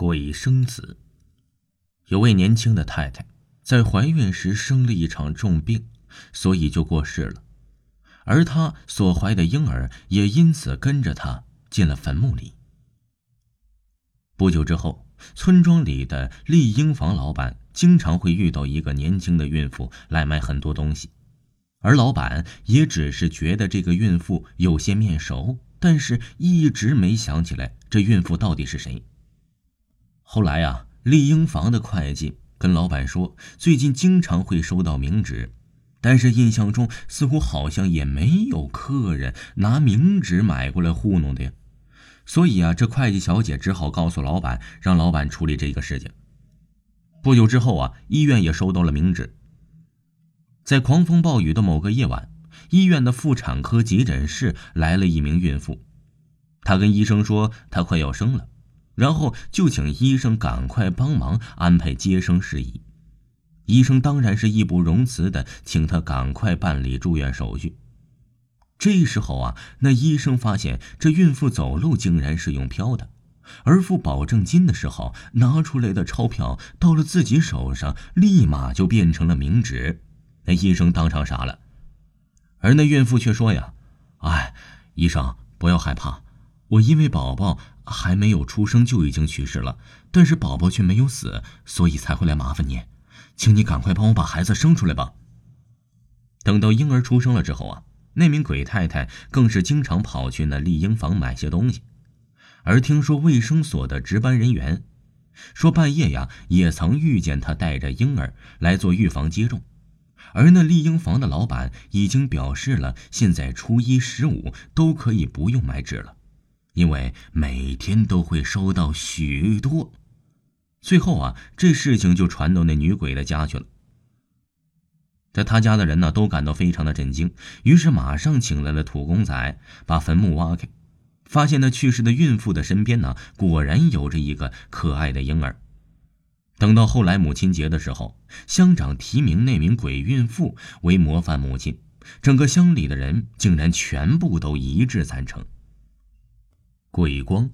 鬼生子。有位年轻的太太在怀孕时生了一场重病，所以就过世了，而她所怀的婴儿也因此跟着她进了坟墓里。不久之后，村庄里的丽婴房老板经常会遇到一个年轻的孕妇来买很多东西，而老板也只是觉得这个孕妇有些面熟，但是一直没想起来这孕妇到底是谁。后来啊，丽婴房的会计跟老板说，最近经常会收到冥纸，但是印象中似乎好像也没有客人拿冥纸买过来糊弄的呀。所以啊，这会计小姐只好告诉老板，让老板处理这个事情。不久之后啊，医院也收到了冥纸。在狂风暴雨的某个夜晚，医院的妇产科急诊室来了一名孕妇，她跟医生说她快要生了。然后就请医生赶快帮忙安排接生事宜。医生当然是义不容辞的，请他赶快办理住院手续。这时候啊，那医生发现这孕妇走路竟然是用飘的，而付保证金的时候拿出来的钞票到了自己手上，立马就变成了冥纸。那医生当场傻了，而那孕妇却说呀：“哎，医生不要害怕。”我因为宝宝还没有出生就已经去世了，但是宝宝却没有死，所以才会来麻烦你，请你赶快帮我把孩子生出来吧。等到婴儿出生了之后啊，那名鬼太太更是经常跑去那丽婴房买些东西，而听说卫生所的值班人员说半夜呀也曾遇见她带着婴儿来做预防接种，而那丽婴房的老板已经表示了，现在初一十五都可以不用买纸了。因为每天都会收到许多，最后啊，这事情就传到那女鬼的家去了。在他家的人呢，都感到非常的震惊，于是马上请来了土公仔，把坟墓挖开，发现那去世的孕妇的身边呢，果然有着一个可爱的婴儿。等到后来母亲节的时候，乡长提名那名鬼孕妇为模范母亲，整个乡里的人竟然全部都一致赞成。鬼光。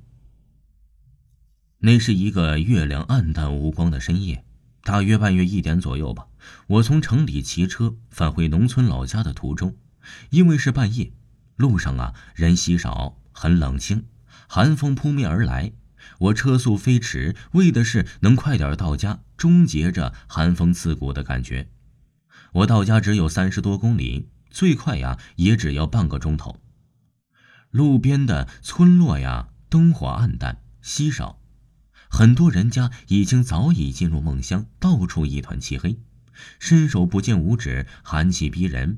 那是一个月亮暗淡无光的深夜，大约半夜一点左右吧。我从城里骑车返回农村老家的途中，因为是半夜，路上啊人稀少，很冷清，寒风扑面而来。我车速飞驰，为的是能快点到家，终结着寒风刺骨的感觉。我到家只有三十多公里，最快呀也只要半个钟头。路边的村落呀，灯火暗淡，稀少，很多人家已经早已进入梦乡，到处一团漆黑，伸手不见五指，寒气逼人。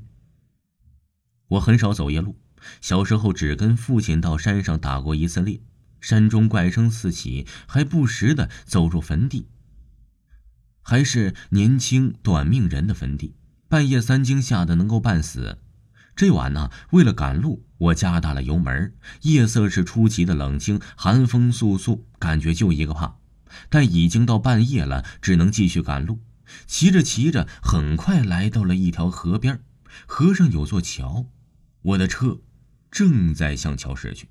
我很少走夜路，小时候只跟父亲到山上打过一次猎，山中怪声四起，还不时的走入坟地，还是年轻短命人的坟地，半夜三更吓得能够半死。这晚呢，为了赶路，我加大了油门。夜色是出奇的冷清，寒风簌簌，感觉就一个怕。但已经到半夜了，只能继续赶路。骑着骑着，很快来到了一条河边，河上有座桥，我的车正在向桥驶去。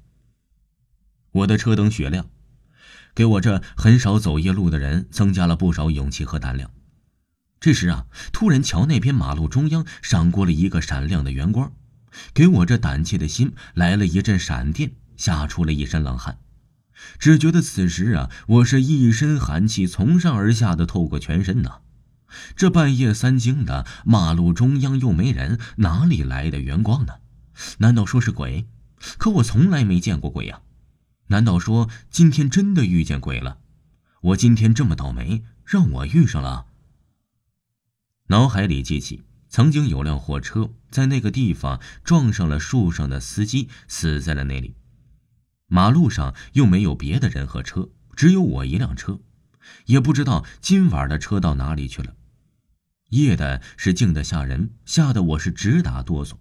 我的车灯雪亮，给我这很少走夜路的人增加了不少勇气和胆量。这时啊，突然桥那边马路中央闪过了一个闪亮的圆光，给我这胆怯的心来了一阵闪电，吓出了一身冷汗。只觉得此时啊，我是一身寒气从上而下的透过全身呢。这半夜三更的，马路中央又没人，哪里来的圆光呢？难道说是鬼？可我从来没见过鬼呀！难道说今天真的遇见鬼了？我今天这么倒霉，让我遇上了。脑海里记起，曾经有辆货车在那个地方撞上了树上的司机，死在了那里。马路上又没有别的人和车，只有我一辆车，也不知道今晚的车到哪里去了。夜的是静得吓人，吓得我是直打哆嗦。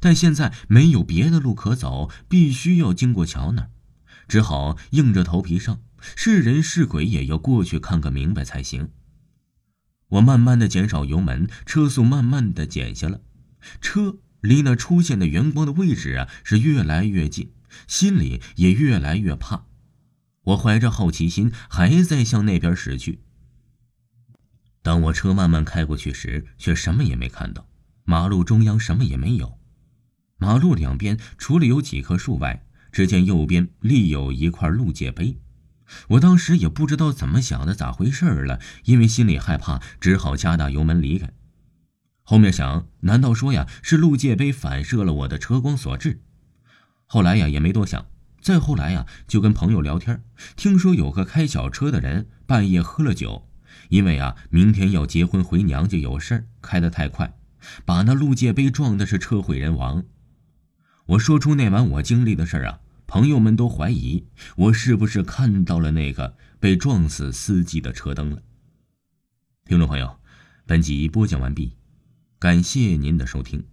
但现在没有别的路可走，必须要经过桥那儿，只好硬着头皮上，是人是鬼也要过去看个明白才行。我慢慢的减少油门，车速慢慢的减下了，车离那出现的圆光的位置啊是越来越近，心里也越来越怕。我怀着好奇心，还在向那边驶去。当我车慢慢开过去时，却什么也没看到。马路中央什么也没有，马路两边除了有几棵树外，只见右边立有一块路界碑。我当时也不知道怎么想的，咋回事了？因为心里害怕，只好加大油门离开。后面想，难道说呀是路界碑反射了我的车光所致？后来呀也没多想。再后来呀，就跟朋友聊天，听说有个开小车的人半夜喝了酒，因为啊明天要结婚回娘家有事儿，开得太快。把那路界碑撞的是车毁人亡。我说出那晚我经历的事儿啊，朋友们都怀疑我是不是看到了那个被撞死司机的车灯了。听众朋友，本集播讲完毕，感谢您的收听。